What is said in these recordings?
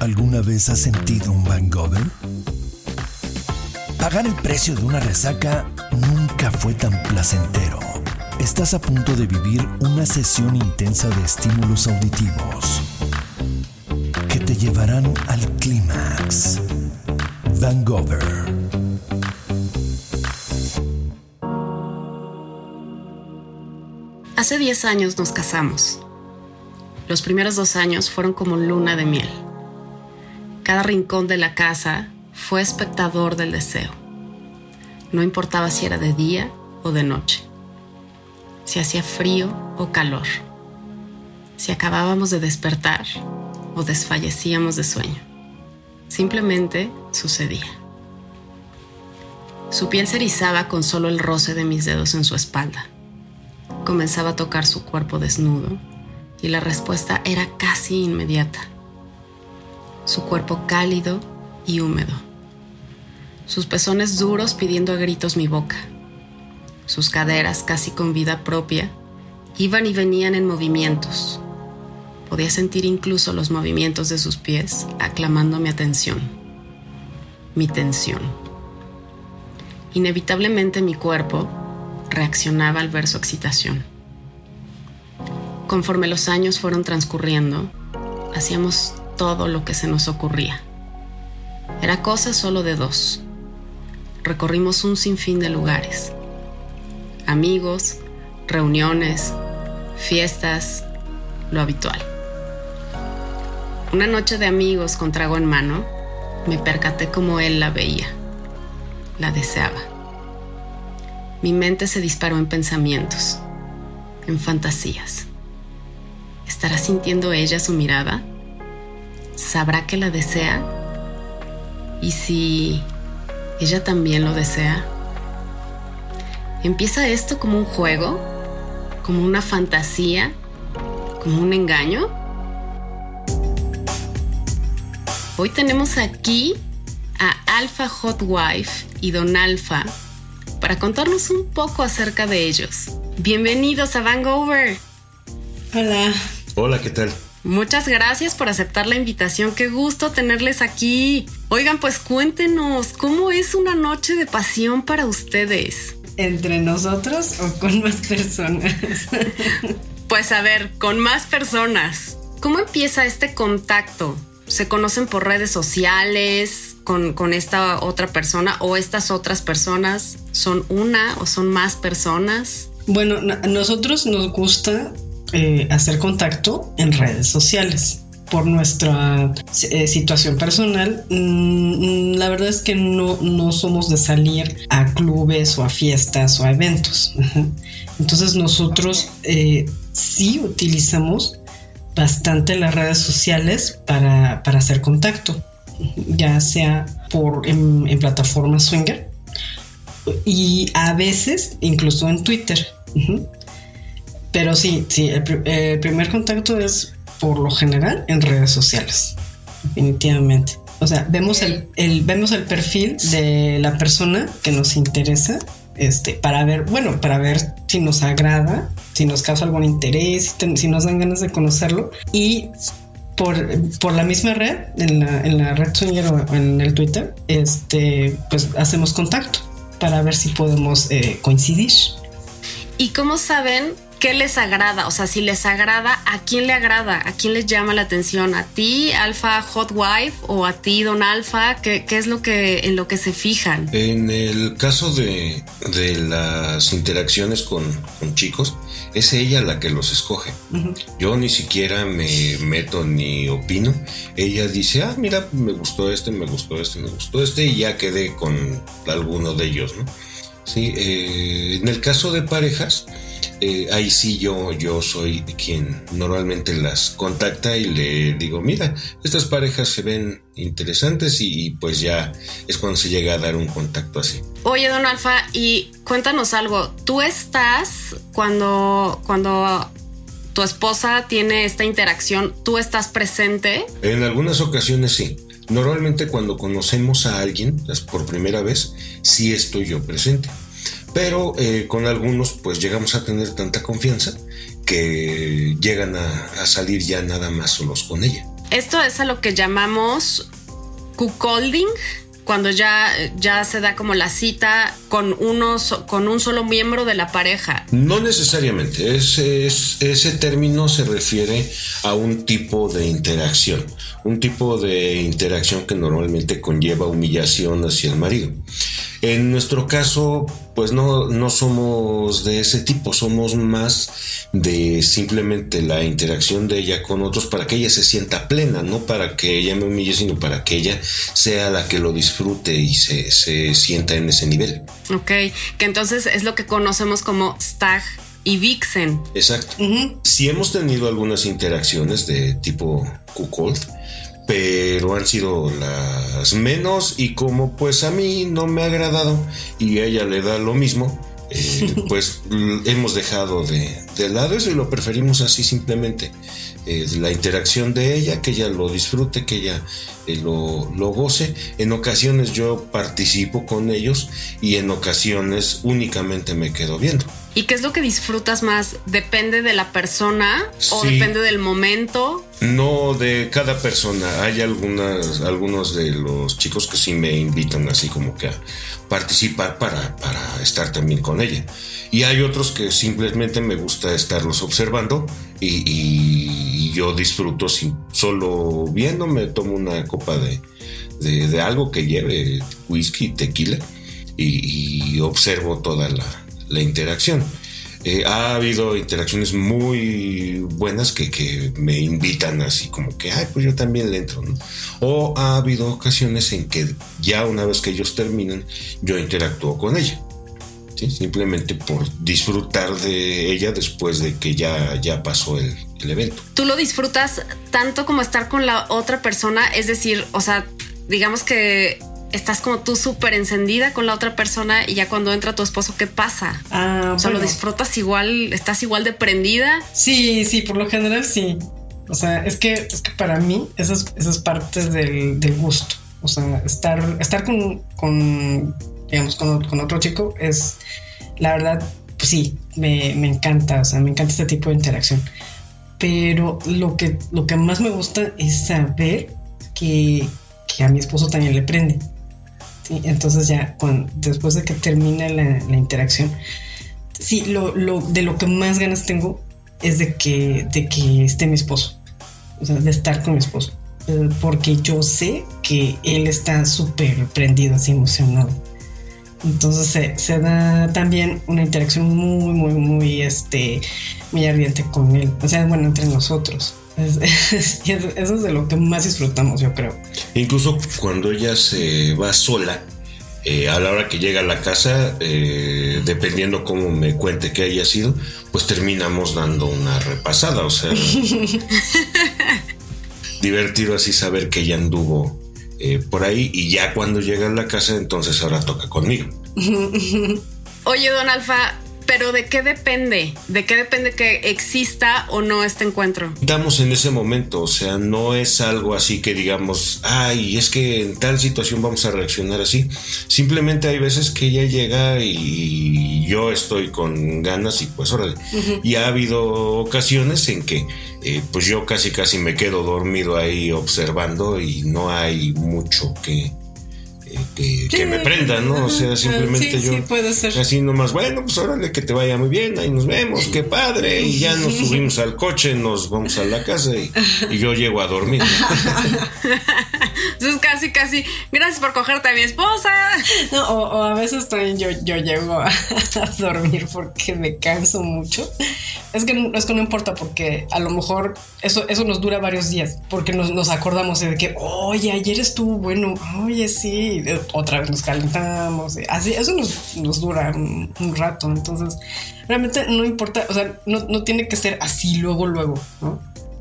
¿Alguna vez has sentido un hangover? Pagar el precio de una resaca nunca fue tan placentero. Estás a punto de vivir una sesión intensa de estímulos auditivos que te llevarán al clímax. Hangover. Hace 10 años nos casamos. Los primeros dos años fueron como luna de miel. Cada rincón de la casa fue espectador del deseo. No importaba si era de día o de noche, si hacía frío o calor, si acabábamos de despertar o desfallecíamos de sueño. Simplemente sucedía. Su piel se erizaba con solo el roce de mis dedos en su espalda. Comenzaba a tocar su cuerpo desnudo y la respuesta era casi inmediata. Su cuerpo cálido y húmedo. Sus pezones duros pidiendo a gritos mi boca. Sus caderas casi con vida propia iban y venían en movimientos. Podía sentir incluso los movimientos de sus pies aclamando mi atención, mi tensión. Inevitablemente mi cuerpo reaccionaba al ver su excitación. Conforme los años fueron transcurriendo, hacíamos todo lo que se nos ocurría. Era cosa solo de dos. Recorrimos un sinfín de lugares. Amigos, reuniones, fiestas, lo habitual. Una noche de amigos con trago en mano, me percaté como él la veía. La deseaba. Mi mente se disparó en pensamientos, en fantasías. ¿Estará sintiendo ella su mirada? ¿Sabrá que la desea? ¿Y si ella también lo desea? ¿Empieza esto como un juego? ¿Como una fantasía? ¿Como un engaño? Hoy tenemos aquí a Alpha Hot Wife y Don Alpha para contarnos un poco acerca de ellos. Bienvenidos a Vangover. Hola. Hola, ¿qué tal? Muchas gracias por aceptar la invitación. Qué gusto tenerles aquí. Oigan, pues cuéntenos, ¿cómo es una noche de pasión para ustedes? ¿Entre nosotros o con más personas? pues a ver, con más personas. ¿Cómo empieza este contacto? ¿Se conocen por redes sociales con, con esta otra persona o estas otras personas son una o son más personas? Bueno, nosotros nos gusta eh, hacer contacto en redes sociales. Por nuestra eh, situación personal, mm, la verdad es que no, no somos de salir a clubes o a fiestas o a eventos. Entonces nosotros eh, sí utilizamos bastante las redes sociales para, para hacer contacto, ya sea por en, en plataformas swinger y a veces incluso en Twitter. Pero sí, sí, el, primer contacto es por lo general en redes sociales, definitivamente. O sea, vemos el, vemos el perfil de la persona que nos interesa este, para ver, bueno, para ver si nos agrada, si nos causa algún interés, si, nos dan ganas de conocerlo. Y por, por la misma red, en la, en la red Swinger o en el Twitter, este, pues hacemos contacto para ver si podemos eh, coincidir. ¿Y cómo saben ¿qué les agrada? O sea, si les agrada, ¿a quién le agrada? ¿A quién les llama la atención? ¿A ti, Alfa Hot Wife? ¿O a ti, Don Alfa? ¿Qué, es lo que, en lo que se fijan? En el caso de, las interacciones con, chicos, es ella la que los escoge. Yo ni siquiera me meto ni opino. Ella dice, ah, mira, me gustó este, me gustó este, me gustó este, y ya quedé con alguno de ellos, ¿no? Sí, eh, en el caso de parejas, eh, ahí sí yo, yo soy quien normalmente las contacta y le digo, mira, estas parejas se ven interesantes y, pues ya es cuando se llega a dar un contacto así. Oye, don Alfa, y cuéntanos algo, tú estás cuando, cuando tu esposa tiene esta interacción, ¿tú estás presente? En algunas ocasiones sí. Normalmente cuando conocemos a alguien por primera vez, sí estoy yo presente pero eh, con algunos pues llegamos a tener tanta confianza que llegan a, salir ya nada más solos con ella. Esto es a lo que llamamos cuckolding, cuando ya, ya se da como la cita con, unos, con un solo miembro de la pareja. No necesariamente, ese, ese término se refiere a un tipo de interacción, un tipo de interacción que normalmente conlleva humillación hacia el marido. En nuestro caso, pues no, no somos de ese tipo, somos más de simplemente la interacción de ella con otros para que ella se sienta plena, no para que ella me humille, sino para que ella sea la que lo disfrute y se, se sienta en ese nivel. Ok, que entonces es lo que conocemos como stag y vixen. Exacto. Si hemos tenido algunas interacciones de tipo cuckold, pero han sido las menos y como pues a mí no me ha agradado y a ella le da lo mismo, eh, pues hemos dejado de, de, lado eso y lo preferimos así simplemente. Eh, la interacción de ella, que ella lo disfrute, que ella eh, lo, lo, goce. En ocasiones yo participo con ellos y en ocasiones únicamente me quedo viendo. ¿Y qué es lo que disfrutas más? ¿Depende de la persona o depende del momento? No, de cada persona. Hay algunas, algunos de los chicos que sí me invitan así como que a participar para, para estar también con ella. Y hay otros que simplemente me gusta estarlos observando y, y yo disfruto si solo viendo, me tomo una copa de, de, de algo que lleve whisky, tequila y, y observo toda la, la interacción. Eh, ha habido interacciones muy buenas que, que, me invitan así como que, ay, pues yo también le entro, ¿no? O ha habido ocasiones en que ya una vez que ellos terminan, yo interactúo con ella. Simplemente por disfrutar de ella después de que ya, ya pasó el, el evento. ¿Tú lo disfrutas tanto como estar con la otra persona? Es decir, o sea, digamos que estás como tú súper encendida con la otra persona y ya cuando entra tu esposo, ¿qué pasa? Ah, o sea, bueno. lo disfrutas igual, estás igual de prendida. Sí, sí, por lo general sí. O sea, es que, es que para mí esas, esas partes del, del gusto, o sea, estar, estar con, con digamos, con, con, otro chico es, la verdad, pues sí, me, me encanta, o sea, me encanta este tipo de interacción. Pero lo que, lo que más me gusta es saber que, que a mi esposo también le prende. ¿Sí? Entonces ya cuando, después de que termina la, interacción, sí, lo, lo, de lo que más ganas tengo es de que, de que esté mi esposo, o sea, de estar con mi esposo, eh, porque yo sé que él está súper prendido, así emocionado. Entonces se, se, da también una interacción muy, muy, muy, este, muy ardiente con él, o sea, bueno, entre nosotros. Es, es, eso es de lo que más disfrutamos, yo creo. Incluso cuando ella se va sola, eh, a la hora que llega a la casa, eh, dependiendo cómo me cuente que haya sido, pues terminamos dando una repasada. O sea, divertido así saber que ella anduvo eh, por ahí y ya cuando llega a la casa, entonces ahora toca conmigo. Oye, don Alfa, pero ¿de qué depende? ¿De qué depende que exista o no este encuentro? Estamos en ese momento, o sea, no es algo así que digamos, ay, es que en tal situación vamos a reaccionar así. Simplemente hay veces que ella llega y yo estoy con ganas y pues órale. Uh -huh. Y ha habido ocasiones en que eh, pues yo casi casi me quedo dormido ahí observando y no hay mucho que que, que, me prenda, ¿no? O sea, simplemente sí, yo sí, puede ser. así nomás, bueno, pues órale, que te vaya muy bien, ahí nos vemos, qué padre, y ya nos subimos al coche, nos vamos a la casa y, y yo llego a dormir. Entonces casi, casi, gracias por cogerte a mi esposa. No, o, o a veces también yo, yo llego a, a, dormir porque me canso mucho. Es que, es que no importa porque a lo mejor eso, eso nos dura varios días, porque nos, nos acordamos de que, oye, ayer estuvo bueno, oye, sí, otra vez nos calentamos, así, eso nos, nos dura un, un, rato, entonces realmente no importa, o sea, no, no tiene que ser así luego, luego, ¿no?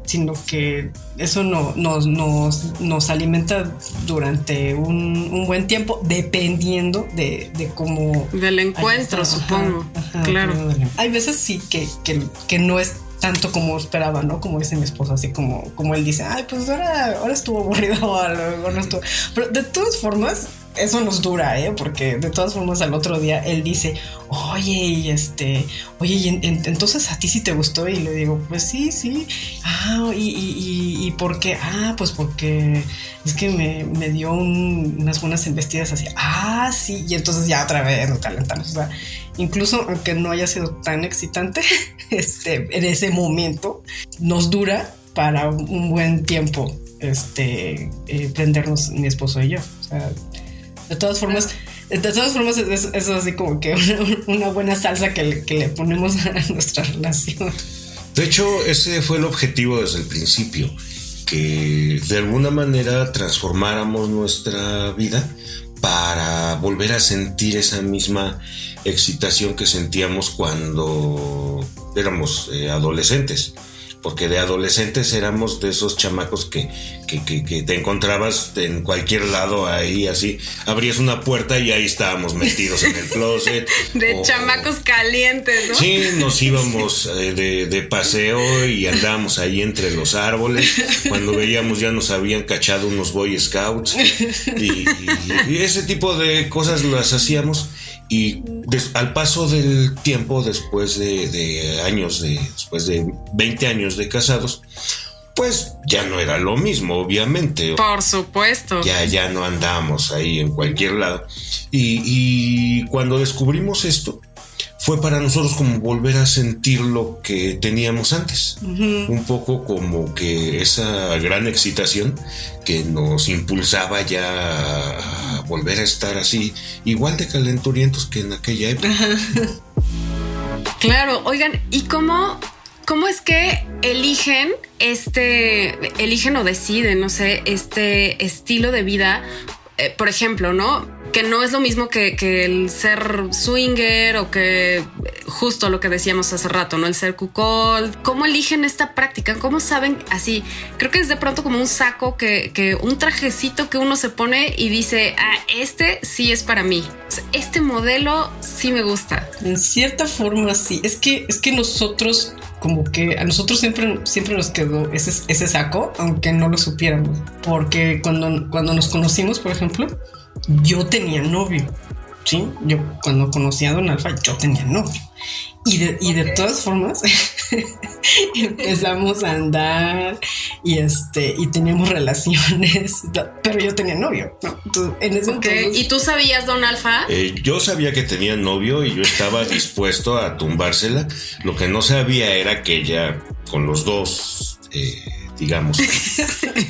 sino que eso no, nos, nos, nos alimenta durante un, un, buen tiempo, dependiendo de, de cómo... Del encuentro, supongo. Ajá, claro. Hay veces sí que, que, que, no es tanto como esperaba, ¿no? Como dice mi esposo, así como, como él dice, ay, pues ahora, ahora estuvo aburrido o algo, no estuvo. Pero de todas formas, eso nos dura, ¿eh? Porque de todas formas al otro día él dice, oye, y este, oye, y entonces a ti sí te gustó y le digo, pues sí, sí. Ah, y, y, y, por qué? Ah, pues porque es que me, me dio unas buenas embestidas así. Ah, sí. Y entonces ya otra vez nos calentamos. O sea, incluso aunque no haya sido tan excitante, este, en ese momento nos dura para un buen tiempo este, eh, prendernos mi esposo y yo. O sea, de todas formas, de todas formas es, así como que una, buena salsa que le, que le ponemos a nuestra relación. De hecho, ese fue el objetivo desde el principio, que de alguna manera transformáramos nuestra vida para volver a sentir esa misma excitación que sentíamos cuando éramos eh, adolescentes porque de adolescentes éramos de esos chamacos que, que, te encontrabas en cualquier lado ahí, así, abrías una puerta y ahí estábamos metidos en el closet. De chamacos calientes, ¿no? Sí, nos íbamos eh, de, de, paseo y andábamos ahí entre los árboles. Cuando veíamos ya nos habían cachado unos Boy Scouts y, y ese tipo de cosas las hacíamos. Y al paso del tiempo, después de, años, de, después de 20 años de casados, pues ya no era lo mismo, obviamente. Por supuesto. Ya, ya no andamos ahí en cualquier lado. Y, y cuando descubrimos esto, fue para nosotros como volver a sentir lo que teníamos antes. Un poco como que esa gran excitación que nos impulsaba ya a volver a estar así, igual de calenturientos que en aquella época. claro, oigan, ¿y cómo, cómo es que eligen este, eligen o deciden, no sé, este estilo de vida? Eh, por ejemplo, ¿no? Que no es lo mismo que, el ser swinger o que justo lo que decíamos hace rato, ¿no? El ser cuckold. ¿Cómo eligen esta práctica? ¿Cómo saben así? Creo que es de pronto como un saco que, que un trajecito que uno se pone y dice, ah, este sí es para mí. Este modelo sí me gusta. En cierta forma sí. Es que, es que nosotros como que a nosotros siempre, siempre nos quedó ese, ese saco, aunque no lo supiéramos. Porque cuando, cuando nos conocimos, por ejemplo, yo tenía novio. Sí, yo cuando conocí a Don Alfa, yo tenía novio. Y de, y de todas formas, empezamos a andar y este, y teníamos relaciones, pero yo tenía novio. en ese ¿Y tú sabías, Don Alfa? Eh, yo sabía que tenía novio y yo estaba dispuesto a tumbársela. Lo que no sabía era que ella, con los dos, eh, digamos,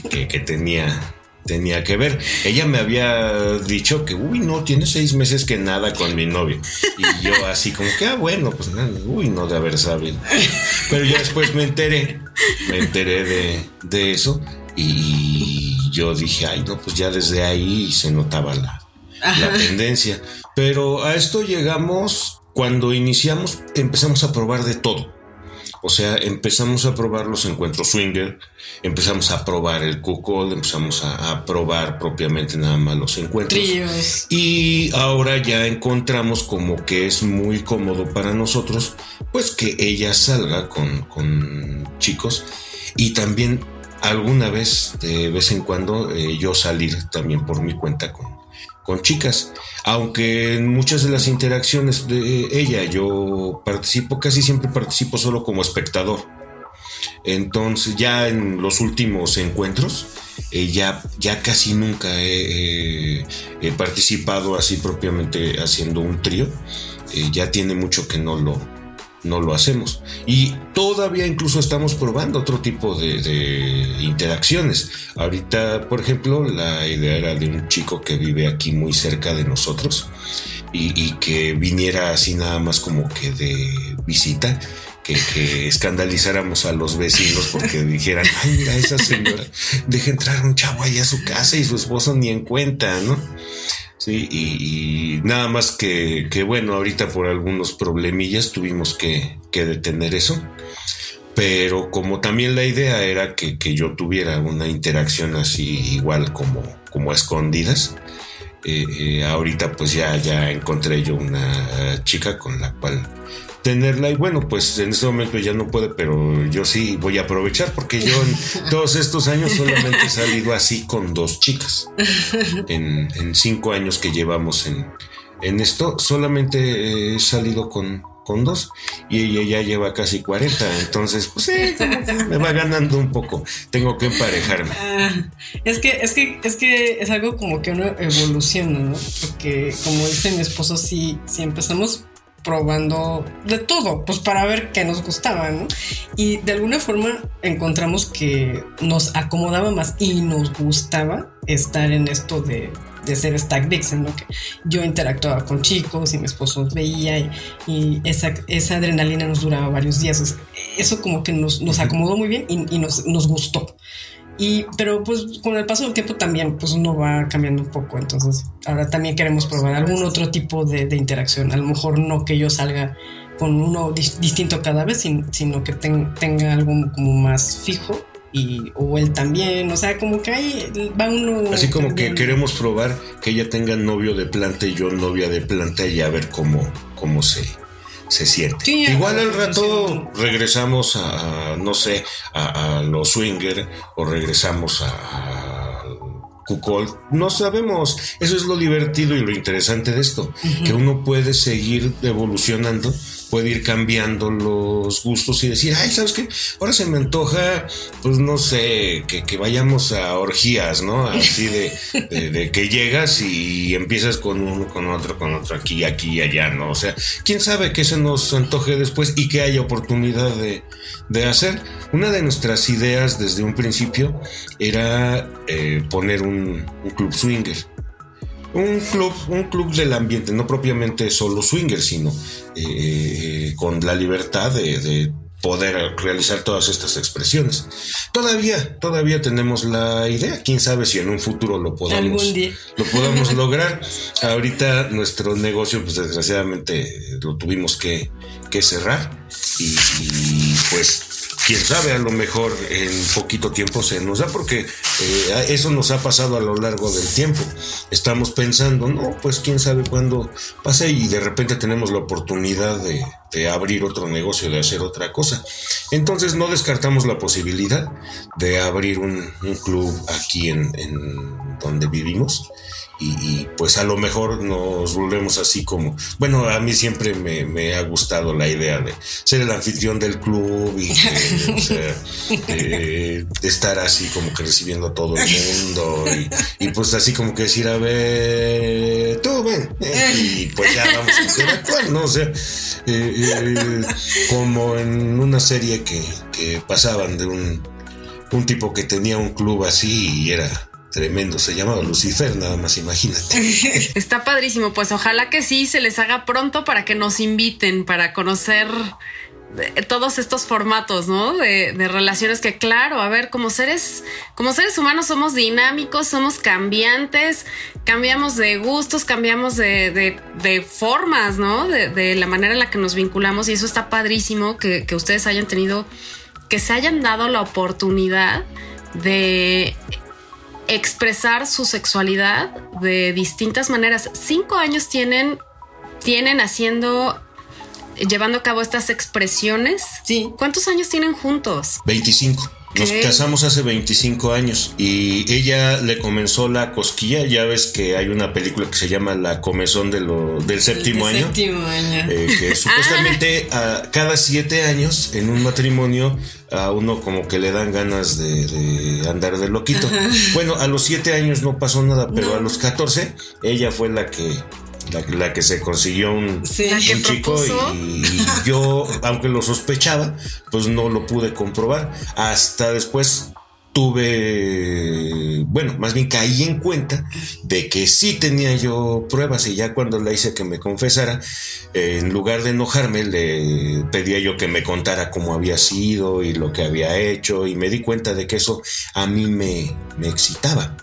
que, que tenía tenía que ver. Ella me había dicho que, uy, no, tiene seis meses que nada con mi novio. Y yo así como que, ah, bueno, pues nada, uy, no de haber sabido. Pero ya después me enteré, me enteré de, de eso y yo dije, ay, no, pues ya desde ahí se notaba la, la tendencia. Pero a esto llegamos cuando iniciamos, empezamos a probar de todo. O sea, empezamos a probar los encuentros swinger, empezamos a probar el cuckold, empezamos a, probar propiamente nada más los encuentros. Y ahora ya encontramos como que es muy cómodo para nosotros, pues que ella salga con, con chicos y también alguna vez, de vez en cuando, eh, yo salir también por mi cuenta con, con chicas, aunque en muchas de las interacciones de ella yo participo, casi siempre participo solo como espectador. Entonces ya en los últimos encuentros eh, ya, ya, casi nunca he, participado así propiamente haciendo un trío. Eh, ya tiene mucho que no lo, no lo hacemos. Y todavía incluso estamos probando otro tipo de, interacciones. Ahorita, por ejemplo, la idea era de un chico que vive aquí muy cerca de nosotros y, que viniera así nada más como que de visita. Que, escandalizáramos a los vecinos porque dijeran, ay, mira, esa señora deja entrar un chavo ahí a su casa y su esposo ni en cuenta, ¿no? Sí, y, nada más que, que, bueno, ahorita por algunos problemillas tuvimos que, detener eso. Pero como también la idea era que, yo tuviera una interacción así igual como, como a escondidas, eh, eh, ahorita pues ya, ya encontré yo una chica con la cual tenerla y bueno, pues en este momento ya no puede, pero yo sí voy a aprovechar porque yo en todos estos años solamente he salido así con dos chicas. En, en cinco años que llevamos en, en esto, solamente he salido con, con dos y ella ya lleva casi 40, entonces pues sí, me va ganando un poco, tengo que emparejarme. Ah, es que es que es que es algo como que uno evoluciona, ¿no? Porque como dice mi esposo, sí, sí empezamos probando de todo, pues para ver qué nos gustaba, ¿no? Y de alguna forma encontramos que nos acomodaba más y nos gustaba estar en esto de de ser Stack Vixen, ¿no? Que yo interactuaba con chicos y mi esposo veía y, esa, esa, adrenalina nos duraba varios días. Eso como que nos, nos acomodó muy bien y, y nos, nos, gustó. Y, pero pues con el paso del tiempo también pues uno va cambiando un poco. Entonces ahora también queremos probar algún otro tipo de, de interacción. A lo mejor no que yo salga con uno distinto cada vez, sino que tenga algo como más fijo y o él también, o sea, como que ahí va uno. Así como que queremos probar que ella tenga novio de planta y yo novia de planta y a ver cómo, cómo se, se siente. Igual al rato regresamos a, no sé, a, los swinger o regresamos a, Cuckold. No sabemos. Eso es lo divertido y lo interesante de esto, que uno puede seguir evolucionando puede ir cambiando los gustos y decir, ay, ¿sabes qué? Ahora se me antoja, pues no sé, que, vayamos a orgías, ¿no? Así de, que llegas y empiezas con uno, con otro, con otro, aquí, aquí allá, ¿no? O sea, quién sabe qué se nos antoje después y que haya oportunidad de, hacer. Una de nuestras ideas desde un principio era eh, poner un club swinger un club, un club del ambiente, no propiamente solo swinger, sino eh, con la libertad de, poder realizar todas estas expresiones. Todavía, todavía tenemos la idea. Quién sabe si en un futuro lo podamos, lo podamos lograr. Ahorita nuestro negocio, pues desgraciadamente lo tuvimos que, cerrar y pues quién sabe, a lo mejor en poquito tiempo se nos da, porque eh, eso nos ha pasado a lo largo del tiempo. Estamos pensando, no, pues quién sabe cuándo pase y de repente tenemos la oportunidad de, abrir otro negocio, de hacer otra cosa. Entonces no descartamos la posibilidad de abrir un, club aquí en, donde vivimos y, pues a lo mejor nos volvemos así como, bueno, a mí siempre me, ha gustado la idea de ser el anfitrión del club y de, estar así como que recibiendo a todo el mundo y, pues así como que decir, a ver, tú ven, eh, y pues ya vamos a interactuar, ¿no? O sea, eh, eh, como en una serie que, que pasaban de un, un tipo que tenía un club así y era Tremendo, se llamaba Lucifer, nada más imagínate. Está padrísimo, pues ojalá que sí se les haga pronto para que nos inviten, para conocer todos estos formatos, ¿no? De, relaciones que, claro, a ver, como seres, como seres humanos somos dinámicos, somos cambiantes, cambiamos de gustos, cambiamos de, formas, ¿no? De, la manera en la que nos vinculamos y eso está padrísimo que, que ustedes hayan tenido, que se hayan dado la oportunidad de expresar su sexualidad de distintas maneras. Cinco años tienen, tienen haciendo, llevando a cabo estas expresiones. Sí. ¿Cuántos años tienen juntos? 25. Nos casamos hace 25 años y ella le comenzó la cosquilla. Ya ves que hay una película que se llama La comezón de lo, del séptimo año. Séptimo año. Eh, que supuestamente a cada siete años en un matrimonio a uno como que le dan ganas de, andar de loquito. Bueno, a los siete años no pasó nada, pero a los 14 ella fue la que la, que se consiguió un, chico y, yo, aunque lo sospechaba, pues no lo pude comprobar. Hasta después tuve, bueno, más bien caí en cuenta de que sí tenía yo pruebas y ya cuando le hice que me confesara, en lugar de enojarme, le pedía yo que me contara cómo había sido y lo que había hecho y me di cuenta de que eso a mí me, me excitaba.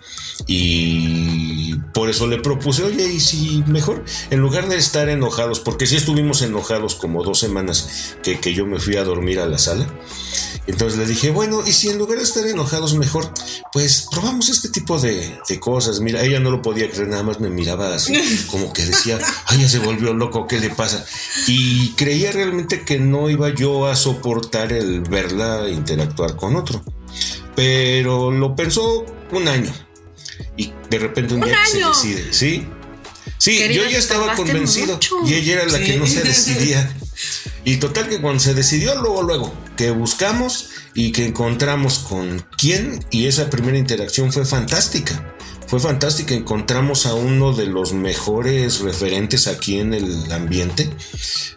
Y por eso le propuse, oye, y si mejor, en lugar de estar enojados, porque sí estuvimos enojados como dos semanas que, que yo me fui a dormir a la sala, entonces le dije, bueno, y si en lugar de estar enojados mejor, pues probamos este tipo de, cosas. Mira, ella no lo podía creer, nada más me miraba así, como que decía, ay, ya se volvió loco, ¿qué le pasa? Y creía realmente que no iba yo a soportar el verla interactuar con otro. Pero lo pensó un año. Y de repente un, día se decide, ¿sí? Sí, yo ya estaba convencido y ella era la que no se decidía. Y total que cuando se decidió, luego, luego, que buscamos y que encontramos con quién y esa primera interacción fue fantástica fue fantástico. Encontramos a uno de los mejores referentes aquí en el ambiente,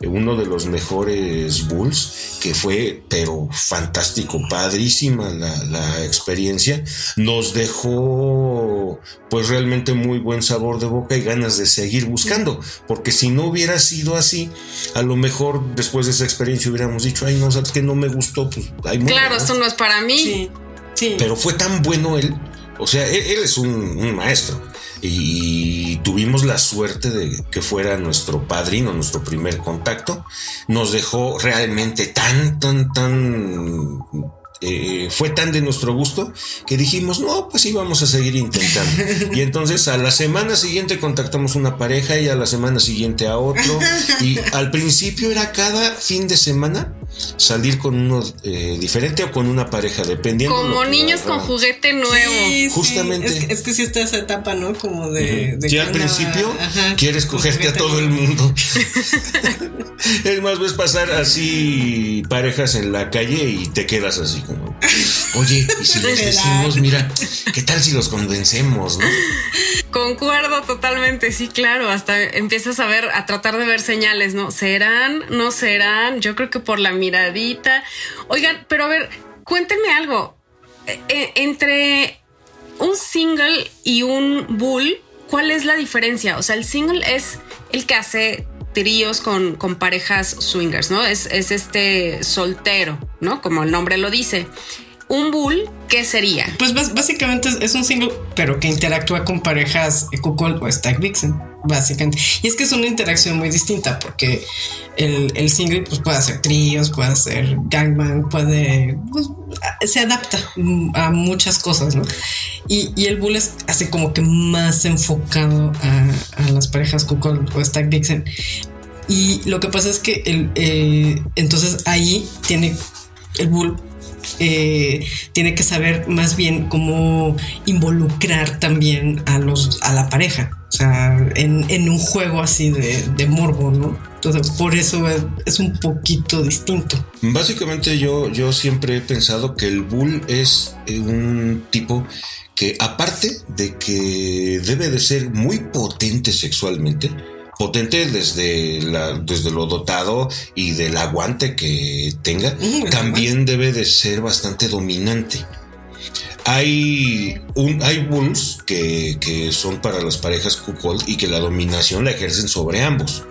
uno de los mejores Bulls, que fue, pero fantástico, padrísima la, la experiencia. Nos dejó, pues realmente muy buen sabor de boca y ganas de seguir buscando, porque si no hubiera sido así, a lo mejor después de esa experiencia hubiéramos dicho, ay, no, sabes que no me gustó, pues hay Claro, esto no es para mí. Sí. Sí. Pero fue tan bueno él o sea, él, es un, maestro y tuvimos la suerte de que fuera nuestro padrino, nuestro primer contacto. Nos dejó realmente tan, tan, tan eh, fue tan de nuestro gusto que dijimos, no, pues íbamos a seguir intentando. Y entonces a la semana siguiente contactamos una pareja y a la semana siguiente a otro. Y al principio era cada fin de semana salir con uno eh, diferente o con una pareja, dependiendo. Como niños con juguete nuevo. Justamente. Es que, es sí está esa etapa, ¿no? Como de. de al principio quieres cogerte a todo el mundo. es más, ves pasar así parejas en la calle y te quedas así como, oye, y si les decimos, mira, ¿qué tal si los convencemos, no? Concuerdo totalmente, sí, claro. Hasta empiezas a ver, a tratar de ver señales, ¿no? ¿Serán? ¿No serán? Yo creo que por la miradita. Oigan, pero a ver, cuéntenme algo. E, e, entre un single y un bull, ¿cuál es la diferencia? O sea, el single es el que hace tríos con, con parejas swingers, ¿no? Es, es este soltero, ¿no? Como el nombre lo dice un bull, ¿qué sería? Pues básicamente es un single, pero que interactúa con parejas Kukol o Stack Vixen, básicamente. Y es que es una interacción muy distinta porque el, single pues, puede hacer tríos, puede hacer gangbang, puede. Pues, se adapta a muchas cosas, ¿no? Y, el bull es así como que más enfocado a, las parejas Kukol o Stack Vixen. Y lo que pasa es que el, eh, entonces ahí tiene el bull eh, tiene que saber más bien cómo involucrar también a los a la pareja. O sea, en, un juego así de, morbo, ¿no? Entonces, por eso es, un poquito distinto. Básicamente yo, yo siempre he pensado que el bull es eh, un tipo que aparte de que debe de ser muy potente sexualmente, potente desde, la, desde lo dotado y del aguante que tenga, también debe de ser bastante dominante. Hay, un, hay bulls que, que son para las parejas cuckold y que la dominación la ejercen sobre ambos.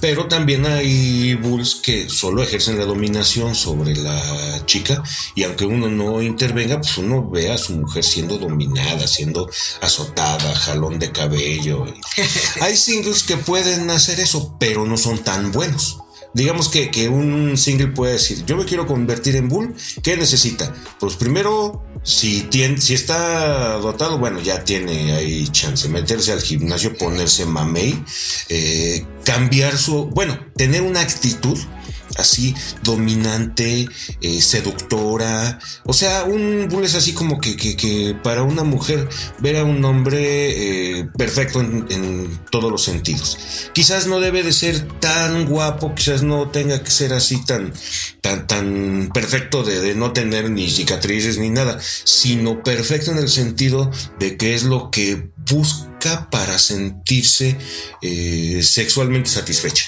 Pero también hay bulls que solo ejercen la dominación sobre la chica y aunque uno no intervenga, pues uno ve a su mujer siendo dominada, siendo azotada, jalón de cabello. hay singles que pueden hacer eso, pero no son tan buenos. Digamos que, que, un single puede decir, yo me quiero convertir en bull, ¿qué necesita? Pues primero si, tiene, si está dotado, bueno, ya tiene ahí chance. Meterse al gimnasio, ponerse mamey, eh, cambiar su, bueno, tener una actitud así dominante, eh, seductora. O sea, un bull es así como que, que, para una mujer ver a un hombre eh, perfecto en, todos los sentidos. Quizás no debe de ser tan guapo, quizás no tenga que ser así tan, tan, tan perfecto de, de no tener ni cicatrices ni nada, sino perfecto en el sentido de que es lo que busca para sentirse eh, sexualmente satisfecha.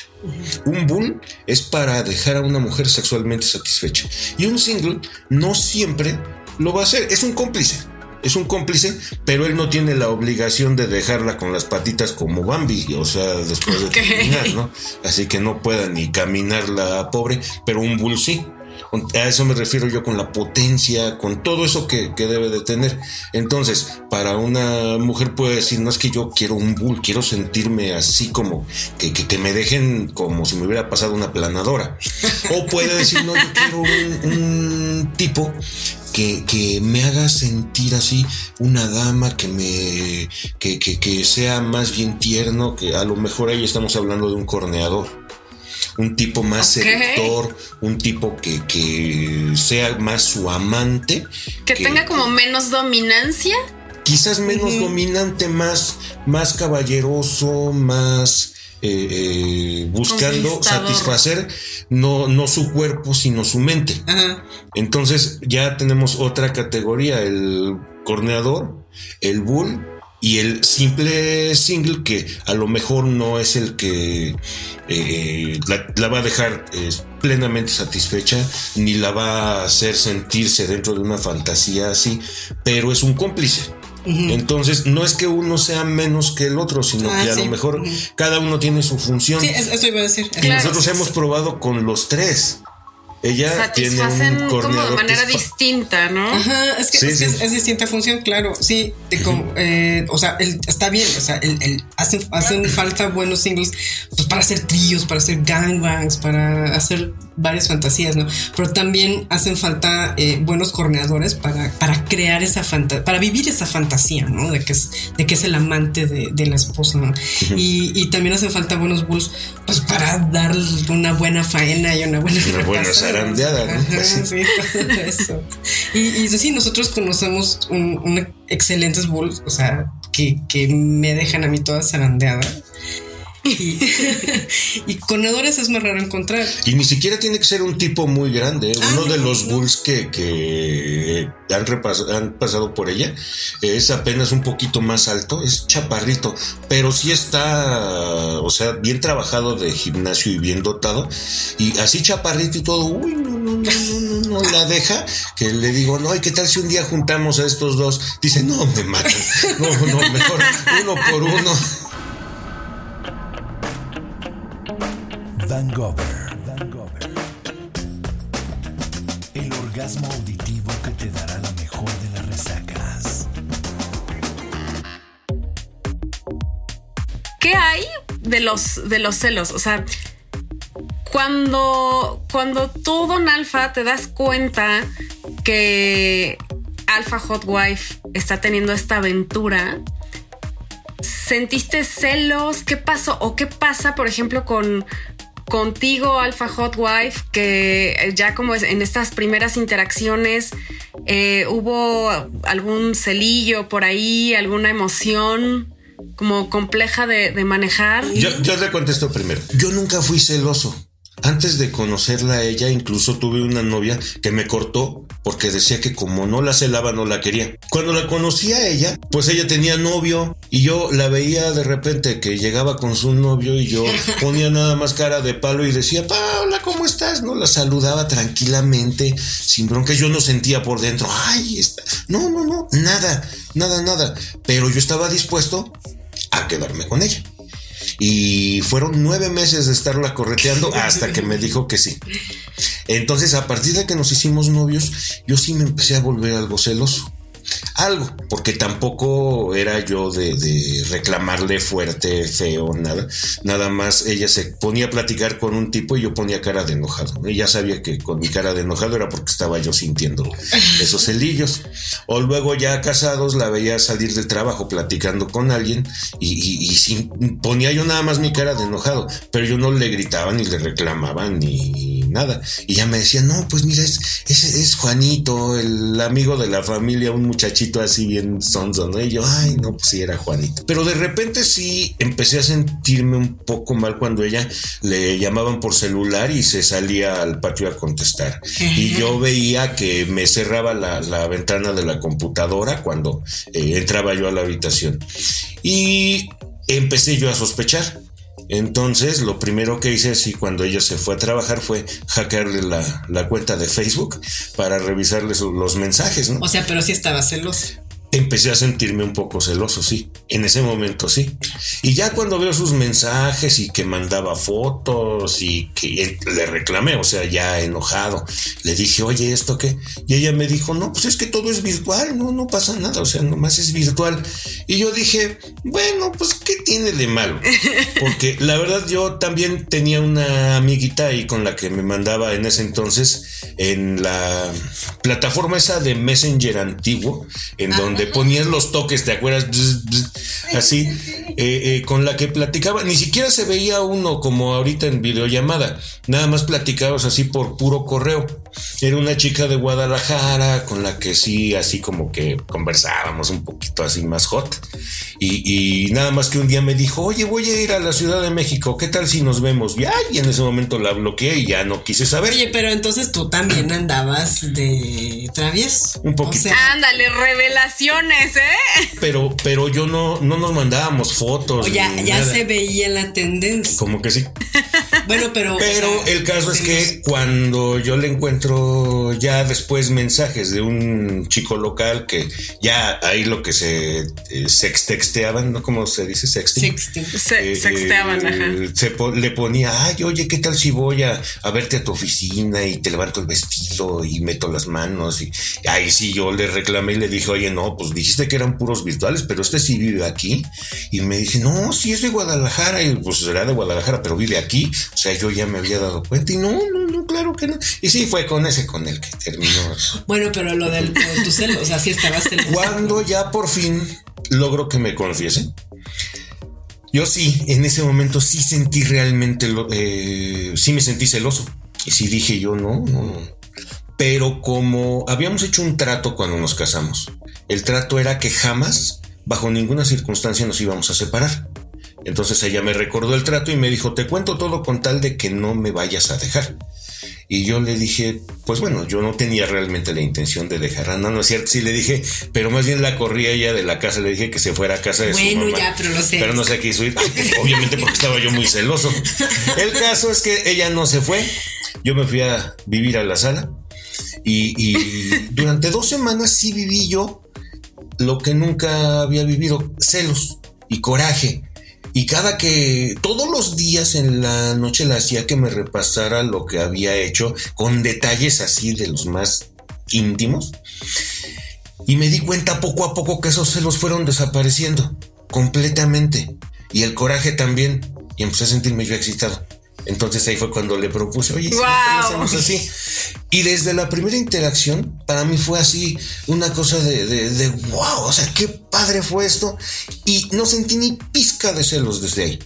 Un bull es para dejar a una mujer sexualmente satisfecha. Y un single no siempre lo va a hacer. Es un cómplice. Es un cómplice, pero él no tiene la obligación de dejarla con las patitas como Bambi, o sea, después de terminar, ¿no? Así que no pueda ni caminar la pobre, pero un bull sí. A eso me refiero yo con la potencia, con todo eso que, debe de tener. Entonces, para una mujer puede decir, no es que yo quiero un bull, quiero sentirme así como que, que, me dejen como si me hubiera pasado una planadora. O puede decir, no, yo quiero un, tipo que, que, me haga sentir así una dama que me que, que, sea más bien tierno, que a lo mejor ahí estamos hablando de un corneador un tipo más seductor, un tipo que, que, sea más su amante. Que, tenga como menos dominancia. Quizás menos dominante, más, más caballeroso, más... Eh, eh, buscando satisfacer no, no su cuerpo, sino su mente. Entonces ya tenemos otra categoría, el corneador, el bull y el simple single que a lo mejor no es el que eh, la, va a dejar eh, plenamente satisfecha ni la va a hacer sentirse dentro de una fantasía así, pero es un cómplice. Entonces, no es que uno sea menos que el otro, sino ah, que a lo mejor cada uno tiene su función. Sí, eso iba a decir. Y nosotros hemos probado con los tres ella satisfacen tiene un como de manera distinta, ¿no? Ajá, es que, es, distinta función, claro, sí, eh, o sea, está bien, o sea, el, hacen, hacen falta buenos singles pues, para hacer trillos, para hacer gangbangs, para hacer varias fantasías, ¿no? Pero también hacen falta eh, buenos corneadores para, para crear esa fantasía, para vivir esa fantasía, ¿no? De que es, de que es el amante de, la esposa, ¿no? y, también hacen falta buenos bulls, pues para dar una buena faena y una buena, una buena zarandeada, ¿no? sí, eso. Y, y sí, nosotros conocemos un, excelentes bulls, o sea, que, que me dejan a mí toda zarandeada. Y, con es más raro encontrar. Y ni siquiera tiene que ser un tipo muy grande. ¿eh? Uno de los bulls que, han, pasado por ella es apenas un poquito más alto, es chaparrito, pero sí está, o sea, bien trabajado de gimnasio y bien dotado. Y así chaparrito y todo, uy, no, no, no, no, no, la deja. Que le digo, no, ¿y qué tal si un día juntamos a estos dos? Dice, no, me matan. No, no, mejor uno por uno. Van El orgasmo auditivo que te dará la mejor de las resacas. ¿Qué hay de los, de los celos? O sea, cuando, cuando tú, Don Alfa, te das cuenta que Alpha Hot Wife está teniendo esta aventura, ¿sentiste celos? ¿Qué pasó? ¿O qué pasa, por ejemplo, con, contigo, Alpha Hot Wife, que ya como en estas primeras interacciones eh, hubo algún celillo por ahí, alguna emoción como compleja de, manejar. Yo, yo te contesto primero. Yo nunca fui celoso. Antes de conocerla a ella, incluso tuve una novia que me cortó porque decía que como no la celaba, no la quería. Cuando la conocí a ella, pues ella tenía novio y yo la veía de repente que llegaba con su novio y yo ponía nada más cara de palo y decía, Paula, ¿cómo estás? No la saludaba tranquilamente, sin bronca. Yo no sentía por dentro, ay, está. no, no, no, nada, nada, nada. Pero yo estaba dispuesto a quedarme con ella. Y fueron nueve meses de estarla correteando hasta que me dijo que sí. Entonces, a partir de que nos hicimos novios, yo sí me empecé a volver algo celoso algo, porque tampoco era yo de, reclamarle fuerte, feo, nada. Nada más ella se ponía a platicar con un tipo y yo ponía cara de enojado. Ella sabía que con mi cara de enojado era porque estaba yo sintiendo esos celillos. O luego ya casados la veía salir del trabajo platicando con alguien y, ponía yo nada más mi cara de enojado, pero yo no le gritaba ni le reclamaba ni nada. Y ya me decía, no, pues mira, es, es, es Juanito, el amigo de la familia, un muchachito así bien sonso, ¿no? Y yo, ay, no, pues sí, era Juanito. Pero de repente sí empecé a sentirme un poco mal cuando ella le llamaban por celular y se salía al patio a contestar. Y yo veía que me cerraba la, ventana de la computadora cuando eh, entraba yo a la habitación. Y empecé yo a sospechar. Entonces, lo primero que hice así cuando ella se fue a trabajar fue hackearle la, cuenta de Facebook para revisarle los mensajes, ¿no? O sea, pero sí estaba celoso. Empecé a sentirme un poco celoso, sí. En ese momento, sí. Y ya cuando veo sus mensajes y que mandaba fotos y que le reclamé, o sea, ya enojado, le dije, oye, ¿esto qué? Y ella me dijo, no, pues es que todo es virtual, no, no pasa nada, o sea, nomás es virtual. Y yo dije, bueno, pues, ¿qué tiene de malo? Porque la verdad yo también tenía una amiguita ahí con la que me mandaba en ese entonces en la plataforma esa de Messenger antiguo, en donde ponías los toques, ¿te acuerdas? Así, eh, eh, con la que platicaba, ni siquiera se veía uno como ahorita en videollamada, nada más platicabas así por puro correo. Era una chica de Guadalajara con la que sí, así como que conversábamos un poquito así más hot. Y, nada más que un día me dijo, oye, voy a ir a la Ciudad de México, ¿qué tal si nos vemos? Y, en ese momento la bloqueé y ya no quise saber. Oye, pero entonces tú también andabas de travieso. Un poquito. Ándale, revelaciones, ¿eh? Pero, pero yo no, no nos mandábamos fotos. ya, ya se veía la tendencia. Como que sí. bueno, pero. Pero el caso es que cuando yo le encuentro ya después mensajes de un chico local que ya ahí lo que se eh, sextexteaban, ¿no? ¿Cómo se dice? Sexting. Eh, sexteaban, eh, Se le ponía, ay, oye, ¿qué tal si voy a, verte a tu oficina y te levanto el vestido y meto las manos? Y ahí sí yo le reclamé y le dije, oye, no, pues dijiste que eran puros virtuales, pero este sí vive aquí. Y me dice, no, sí es de Guadalajara. Y pues será de Guadalajara, pero vive aquí. O sea, yo ya me había dado cuenta y no, no, no, claro que no. Y sí, fue con ese con el que terminó. Bueno, pero lo del tu celo, o sea, sí estabas celoso. Cuando ya por fin logro que me confiese. Yo sí, en ese momento sí sentí realmente, eh, sí me sentí celoso. Y sí dije yo, no, no, no. Pero como habíamos hecho un trato cuando nos casamos, el trato era que jamás, bajo ninguna circunstancia, nos íbamos a separar. Entonces ella me recordó el trato y me dijo, te cuento todo con tal de que no me vayas a dejar. Y yo le dije, pues bueno, yo no tenía realmente la intención de dejarla. No, no es cierto, sí le dije, pero más bien la corría ella de la casa, le dije que se fuera a casa de su mamá. Bueno, ya, pero lo sé. Pero no sé qué hizo ir, obviamente porque estaba yo muy celoso. El caso es que ella no se fue, yo me fui a vivir a la sala y, y durante dos semanas sí viví yo lo que nunca había vivido, celos y coraje y cada que, todos los días en la noche le hacía que me repasara lo que había hecho con detalles así de los más íntimos. Y me di cuenta poco a poco que esos celos fueron desapareciendo completamente. Y el coraje también. Y empecé a sentirme yo excitado. Entonces ahí fue cuando le propuse, oye, hacemos así? Y desde la primera interacción, para mí fue así una cosa de, de, de, wow, o sea, qué padre fue esto. Y no sentí ni pizca de celos desde ahí.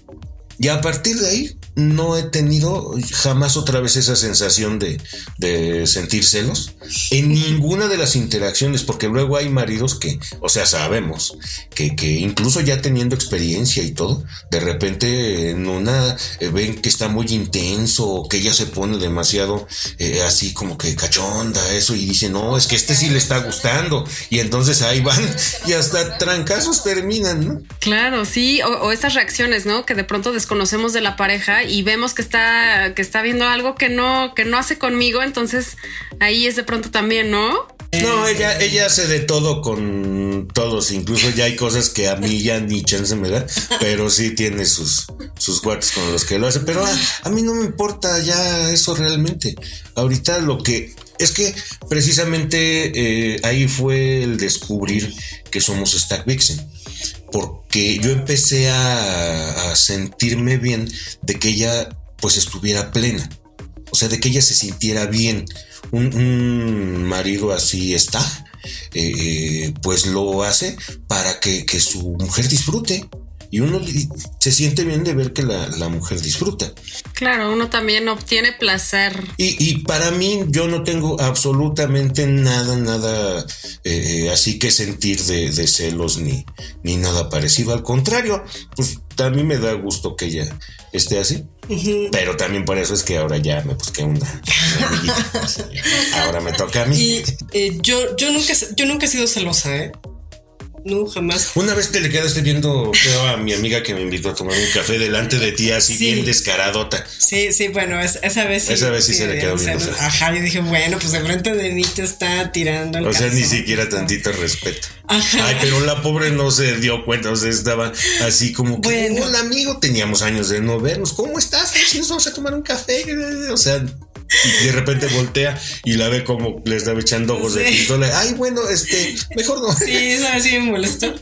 Y a partir de ahí, no he tenido jamás otra vez esa sensación de, de, sentir celos en ninguna de las interacciones, porque luego hay maridos que, o sea, sabemos que, que incluso ya teniendo experiencia y todo, de repente en una eh, ven que está muy intenso, que ella se pone demasiado eh, así como que cachonda, eso, y dicen, no, es que este sí le está gustando, y entonces ahí van y hasta trancazos terminan, ¿no? Claro, sí, o, o estas reacciones, ¿no? Que de pronto desconocemos de la pareja y vemos que está, que está viendo algo que no, que no hace conmigo, entonces ahí es de pronto también, ¿no? No, ella, ella hace de todo con todos, incluso ya hay cosas que a mí ya ni chance me da, pero sí tiene sus, sus cuates con los que lo hace, pero a, mí no me importa ya eso realmente. Ahorita lo que es que precisamente eh, ahí fue el descubrir que somos Stack Vixen porque yo empecé a, sentirme bien de que ella pues estuviera plena, o sea, de que ella se sintiera bien. Un, marido así está, eh, pues lo hace para que su mujer disfrute y uno se siente bien de ver que la, mujer disfruta. Claro, uno también obtiene placer. Y, para mí yo no tengo absolutamente nada, nada eh, así que sentir de, celos ni, ni nada parecido. Al contrario, pues a mí me da gusto que ella esté así. Pero también por eso es que ahora ya me busqué una, ahora me toca a mí. Y eh, yo, yo, nunca, yo nunca he sido celosa, ¿eh? No, jamás. Una vez te le quedaste viendo a mi amiga que me invitó a tomar un café delante de ti, así bien descaradota. Sí, sí, bueno, esa vez sí. Esa vez sí, se le quedó viendo. ajá, yo dije, bueno, pues de frente de mí te está tirando. o sea, ni siquiera tantito respeto. Ajá. Ay, pero la pobre no se dio cuenta, o sea, estaba así como que, bueno. hola amigo, teníamos años de no vernos, ¿cómo estás? Si nos vamos a tomar un café, o sea, y de repente voltea y la ve como le estaba echando ojos de pistola. Ay, bueno, este, mejor no. Sí, eso sí me molestó.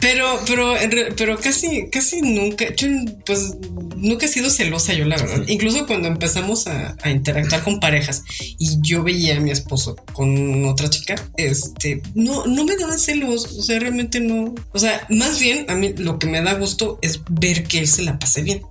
Pero, pero, pero casi, casi nunca, yo pues nunca he sido celosa yo, la verdad. Incluso cuando empezamos a, interactuar con parejas y yo veía a mi esposo con otra chica, este, no, no me daban celos. O sea, realmente no. O sea, más bien a mí lo que me da gusto es ver que él se la pase bien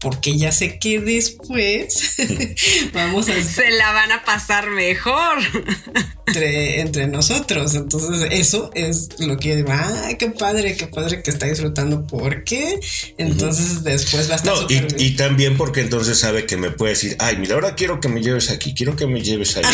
porque ya sé que después vamos a... Se la van a pasar mejor. Entre, nosotros. Entonces, eso es lo que ay, qué padre, qué padre que está disfrutando, porque entonces después va a estar... No, y, también porque entonces sabe que me puede decir, ay, mira, ahora quiero que me lleves aquí, quiero que me lleves allá.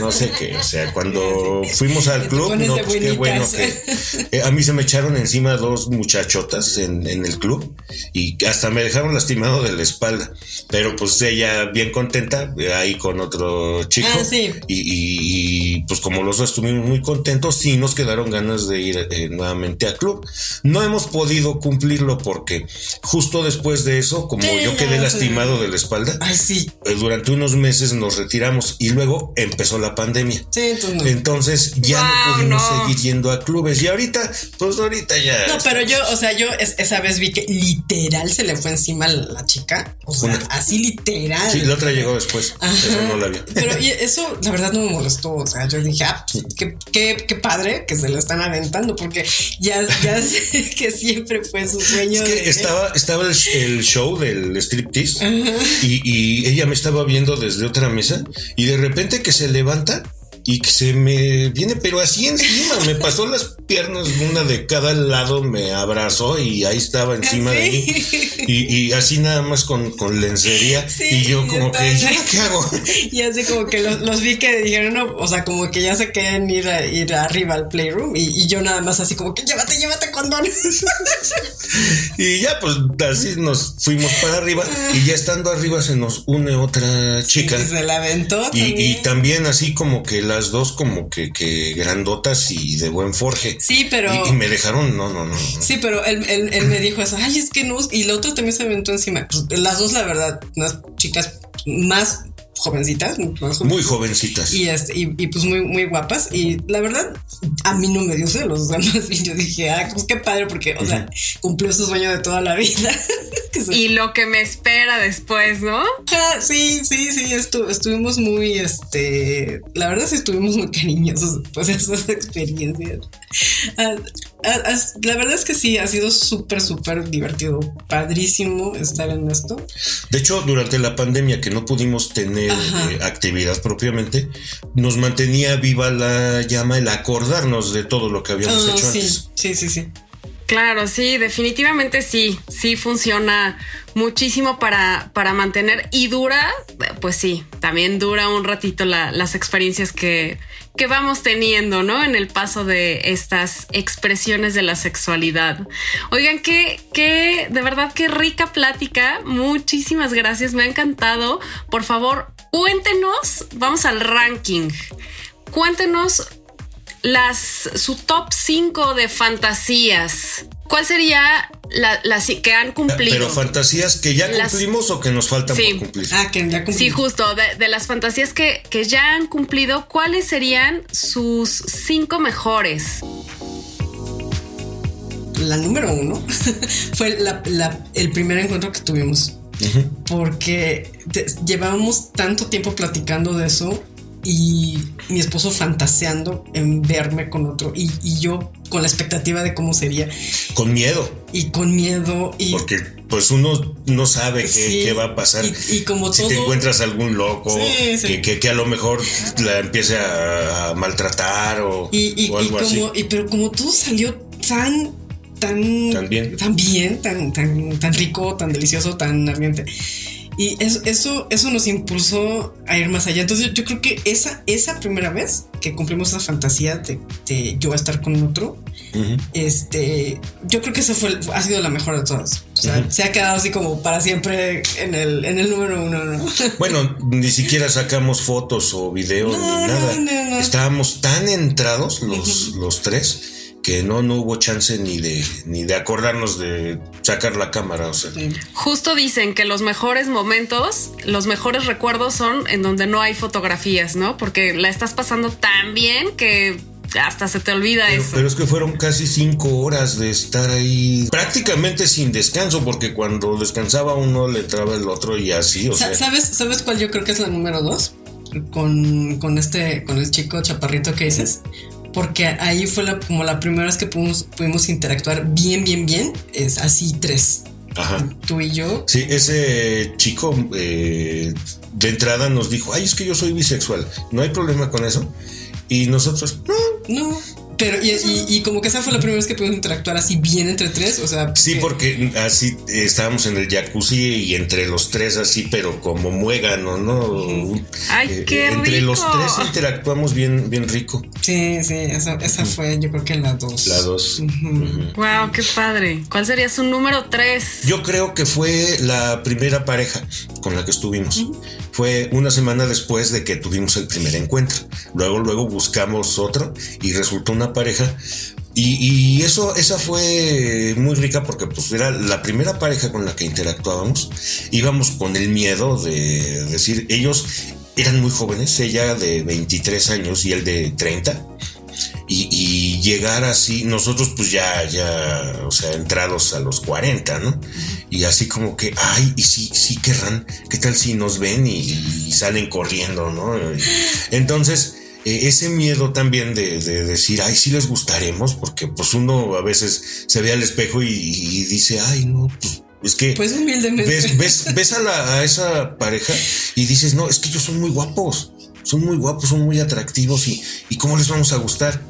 No sé qué, o sea, cuando fuimos al club, no, pues qué bueno que... Eh, a mí se me echaron encima dos muchachotas en, en el club y hasta me dejaron lastimado de la espalda, pero pues ella bien contenta ahí con otro chico. Ah, y, pues como los dos estuvimos muy contentos, sí nos quedaron ganas de ir eh, nuevamente al club. No hemos podido cumplirlo porque justo después de eso, como yo quedé lastimado de la espalda, sí. Eh, durante unos meses nos retiramos y luego empezó la pandemia. entonces, ya no pudimos seguir yendo a clubes y ahorita, pues ahorita ya. No, pero yo, o sea, yo esa vez vi que literal se le fue encima la chica. O sea, así literal. Sí, la otra llegó después. Eso no la vi. Pero eso, la verdad, no me molestó. O sea, yo dije, ah, pues, qué, padre que se la están aventando, porque ya, ya sé que siempre fue su sueño. Es que estaba, estaba el, show del striptease y, y ella me estaba viendo desde otra mesa y de repente que se levanta y que se me viene, pero así encima, me pasó las piernas, una de cada lado me abrazó y ahí estaba encima de mí. Y, así nada más con, con lencería. y yo como que, ¿qué hago? Y así como que los, vi que dijeron, no, o sea, como que ya se querían ir, a, ir arriba al playroom y, yo nada más así como que llévate, llévate condón. y ya pues así nos fuimos para arriba y ya estando arriba se nos une otra chica. se la aventó. Y, y también así como que las dos como que, que grandotas y de buen forje. Sí, pero. Y, me dejaron, no, no, no. Sí, pero él, él, me dijo eso, ay, es que no. Y la otra también se aventó encima. Pues, las dos, la verdad, unas chicas más jovencitas, muy jovencitas. Y, este, y, pues muy, muy guapas. Y la verdad, a mí no me dio celos. O sea, más bien yo dije, ah, pues qué padre, porque, o sea, cumplió su sueño de toda la vida. y lo que me espera después, ¿no? sí, sí, sí, estuvimos muy, este, la verdad sí estuvimos muy cariñosos, pues esas experiencias. Ah, la verdad es que sí, ha sido súper, súper divertido, padrísimo estar en esto. De hecho, durante la pandemia que no pudimos tener eh, actividad propiamente, nos mantenía viva la llama, el acordarnos de todo lo que habíamos hecho antes. Sí, sí, sí. Claro, sí, definitivamente sí, sí funciona muchísimo para, para mantener y dura, pues sí, también dura un ratito las experiencias que, que vamos teniendo, ¿no? En el paso de estas expresiones de la sexualidad. Oigan, qué, qué, de verdad, qué rica plática. Muchísimas gracias, me ha encantado. Por favor, cuéntenos, vamos al ranking. Cuéntenos las, su top 5 de fantasías. ¿Cuál sería la, que han cumplido? Pero fantasías que ya cumplimos o que nos faltan por cumplir. Ah, que ya cumplimos. Sí, justo. De, las fantasías que, que, ya han cumplido, ¿cuáles serían sus cinco mejores? La número uno fue el primer encuentro que tuvimos. Porque llevábamos tanto tiempo platicando de eso y mi esposo fantaseando en verme con otro y, yo con la expectativa de cómo sería. Con miedo. Y con miedo. Y, Porque pues uno no sabe qué, va a pasar. Y, como si te encuentras algún loco que, a lo mejor la empiece a, maltratar o, algo así. Y, pero como todo salió tan tan, tan bien, tan bien, tan, tan, tan rico, tan delicioso, tan ardiente Y eso, eso, eso nos impulsó a ir más allá. Entonces yo creo que esa, esa primera vez que cumplimos esa fantasía de, de yo estar con otro, este, yo creo que esa fue, ha sido la mejor de todas. O sea, se ha quedado así como para siempre en el, en el número uno, ¿no? Bueno, ni siquiera sacamos fotos o videos ni nada. Estábamos tan entrados los, los tres que no, no hubo chance ni de, ni de acordarnos de sacar la cámara. O sea. Justo dicen que los mejores momentos, los mejores recuerdos son en donde no hay fotografías, ¿no? Porque la estás pasando tan bien que hasta se te olvida pero, eso. Pero es que fueron casi cinco horas de estar ahí prácticamente sin descanso, porque cuando descansaba uno le traba el otro y así. O sea. ¿Sabes, ¿Sabes cuál yo creo que es la número dos? Con, con este, con el chico chaparrito que dices porque ahí fue la, como la primera vez que pudimos, pudimos interactuar bien, bien, bien. Es así tres. Ajá. Tú y yo. Sí, ese chico eh, de entrada nos dijo, ay, es que yo soy bisexual, no hay problema con eso. Y nosotros, no. No, pero y, y, y, como que esa fue la primera vez que pudimos interactuar así bien entre tres, o sea. Sí, porque así estábamos en el jacuzzi y entre los tres así, pero como muégano, ¿no? Ay, eh, qué entre rico. los tres interactuamos bien, bien rico. Sí, sí, esa, esa fue yo creo que la dos. La dos. Uh -huh. Wow, qué padre. ¿Cuál sería su número tres? Yo creo que fue la primera pareja con la que estuvimos. Uh -huh. Fue una semana después de que tuvimos el primer encuentro. Luego, luego buscamos otro y resultó una pareja. Y, eso, esa fue muy rica porque pues era la primera pareja con la que interactuábamos. Íbamos con el miedo de decir, ellos eran muy jóvenes, ella de 23 años y él de 30. Y, y, llegar así, nosotros pues ya, ya, o sea, entrados a los 40, ¿no? Y así como que, ay, y sí, sí querrán, ¿qué tal si nos ven y, y salen corriendo, ¿no? Entonces, eh, ese miedo también de, de, decir, ay, sí les gustaremos, porque pues uno a veces se ve al espejo y, y dice, ay, no, pues es que pues humildemente. ves, ves, ves a, la, a, esa pareja y dices, no, es que ellos son muy guapos, son muy guapos, son muy atractivos y, y cómo les vamos a gustar.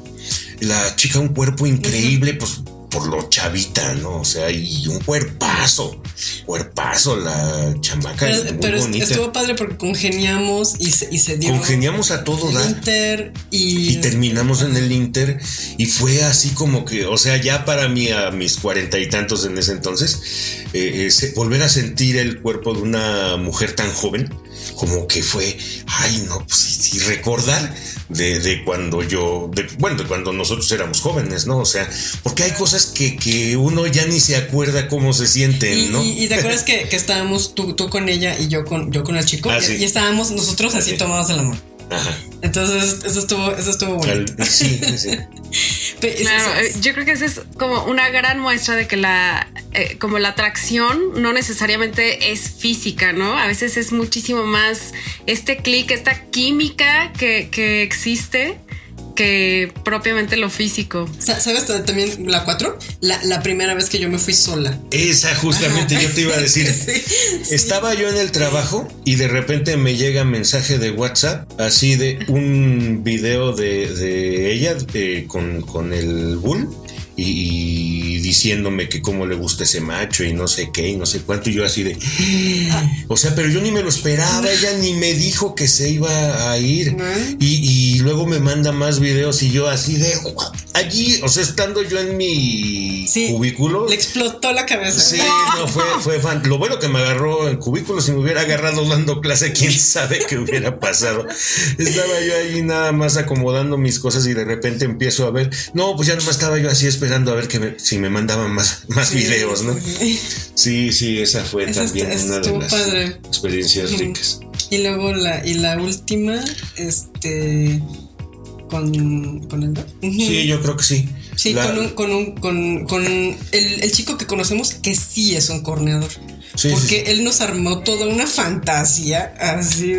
La chica, un cuerpo increíble, uh -huh. pues por lo chavita, ¿no? O sea, y un cuerpazo, cuerpazo la chamaca. Pero, muy pero bonita. estuvo padre porque congeniamos y se, y se dio. Congeniamos a todo dar. Inter y... y terminamos en el Inter y fue así como que, o sea, ya para mí a mis cuarenta y tantos en ese entonces, eh, ese, volver a sentir el cuerpo de una mujer tan joven, como que fue, ay, no, pues y recordar de, de cuando yo, de, bueno, de cuando nosotros éramos jóvenes, ¿no? O sea, porque hay cosas que, que uno ya ni se acuerda cómo se sienten, ¿no? Y, y, te acuerdas que, que, estábamos tú, tú con ella y yo con, yo con el chico ah, y, sí. y, estábamos nosotros así sí. tomados de la mano. Ajá. Entonces, eso estuvo, eso estuvo bueno. Sí, sí. claro, eh, yo creo que esa es como una gran muestra de que la, eh, como la atracción no necesariamente es física, ¿no? A veces es muchísimo más este clic, esta química que, que existe que propiamente lo físico. ¿Sabes también la 4? La, la, primera vez que yo me fui sola. Esa justamente Ajá. yo te iba a decir. sí, sí. Estaba yo en el trabajo y de repente me llega mensaje de WhatsApp, así de un video de, de ella de, con, con el bull. Y, y, diciéndome que cómo le gusta ese macho y no sé qué y no sé cuánto y yo así de o sea pero yo ni me lo esperaba ella ni me dijo que se iba a ir. Y, y, luego me manda más videos y yo así de allí o sea estando yo en mi sí, cubículo. le explotó la cabeza. Sí no fue fue fan. lo bueno que me agarró en cubículo si me hubiera agarrado dando clase quién sabe qué hubiera pasado. Estaba yo ahí nada más acomodando mis cosas y de repente empiezo a ver no pues ya nomás estaba yo así esperando a ver que me, si me mandaban más, más sí, videos, ¿no? Sí. sí, esa fue también está, una de las padre. experiencias ricas. Y luego la, y la última, este con, con el uh -huh. Sí, yo creo que sí. Sí, la... con, un, con, un, con, con el, el, chico que conocemos que sí es un corneador. Sí, porque sí, él nos armó toda una fantasía así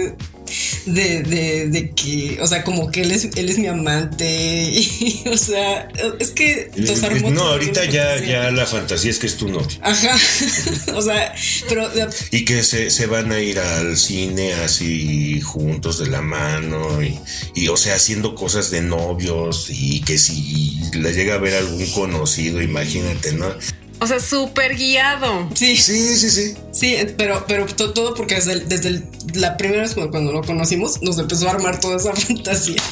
de, de, de, que, o sea, como que él es, él es mi amante y, o sea, es que armó No, ahorita ya, ya la fantasía es que es tu novio. Ajá, o sea, pero... Y que se, se, van a ir al cine así juntos de la mano y, y, o sea, haciendo cosas de novios y que si le llega a ver algún conocido, imagínate, ¿no? O sea, súper guiado. Sí. Sí, sí, sí. Sí, pero, pero todo porque desde, desde la primera vez cuando lo conocimos nos empezó a armar toda esa fantasía.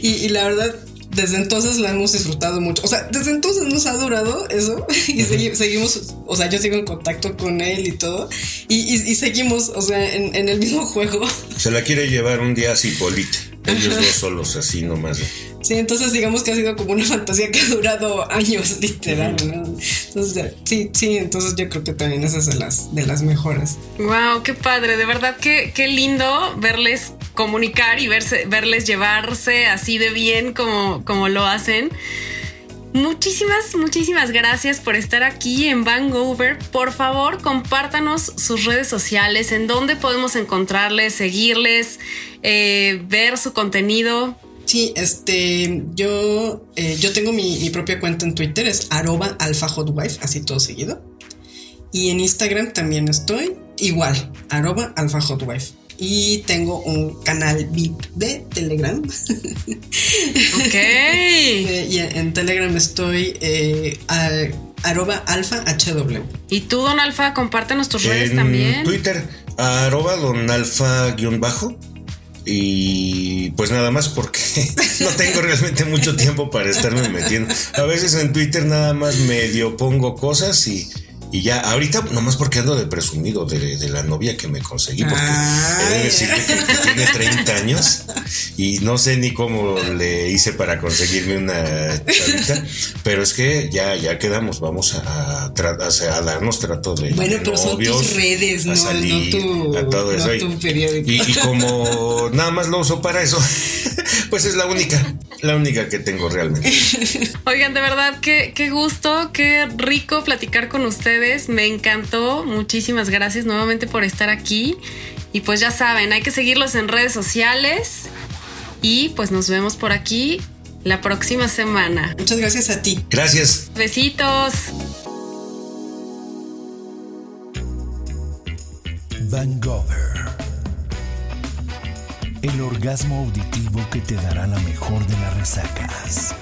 Y, y la verdad, desde entonces la hemos disfrutado mucho. O sea, desde entonces nos ha durado eso y seguimos, o sea, yo sigo en contacto con él y todo. Y, seguimos, o sea, en, el mismo juego. Se la quiere llevar un día así, Polite. Ellos dos solos, así nomás. Sí, entonces digamos que ha sido como una fantasía que ha durado años, literal. Entonces, sí, sí, entonces yo creo que también esa es de las, de las mejores. Wow, qué padre, de verdad que qué lindo verles comunicar y verse, verles llevarse así de bien como, como lo hacen. Muchísimas, muchísimas gracias por estar aquí en Vangover. Por favor, compártanos sus redes sociales, en dónde podemos encontrarles, seguirles, eh, ver su contenido. Sí, este, yo, eh, yo tengo mi, propia cuenta en Twitter, es arroba alfahotwife, así todo seguido. Y en Instagram también estoy, igual, arroba alfahotwife. Y tengo un canal VIP de Telegram. Ok. y en Telegram estoy eh, arroba alfa HW. ¿Y tú, Don Alfa, compártenos tus redes también? Twitter, arroba don alfa guion bajo. Y pues nada más porque no tengo realmente mucho tiempo para estarme metiendo. A veces en Twitter nada más medio pongo cosas y y ya, ahorita nomás porque ando de presumido de, la novia que me conseguí, porque he de decirle que, tiene 30 años y no sé ni cómo le hice para conseguirme una chavita, pero es que ya, ya quedamos, vamos a, a, darnos trato de Bueno, pero son tus redes, no, tu, a todo eso. y, y como nada más lo uso para eso, pues es la única, la única que tengo realmente. Oigan, de verdad, qué, qué gusto, qué rico platicar con ustedes me encantó. Muchísimas gracias nuevamente por estar aquí. Y pues ya saben, hay que seguirlos en redes sociales. Y pues nos vemos por aquí la próxima semana. Muchas gracias a ti. Gracias. Besitos. Van El orgasmo auditivo que te dará la mejor de las resacas.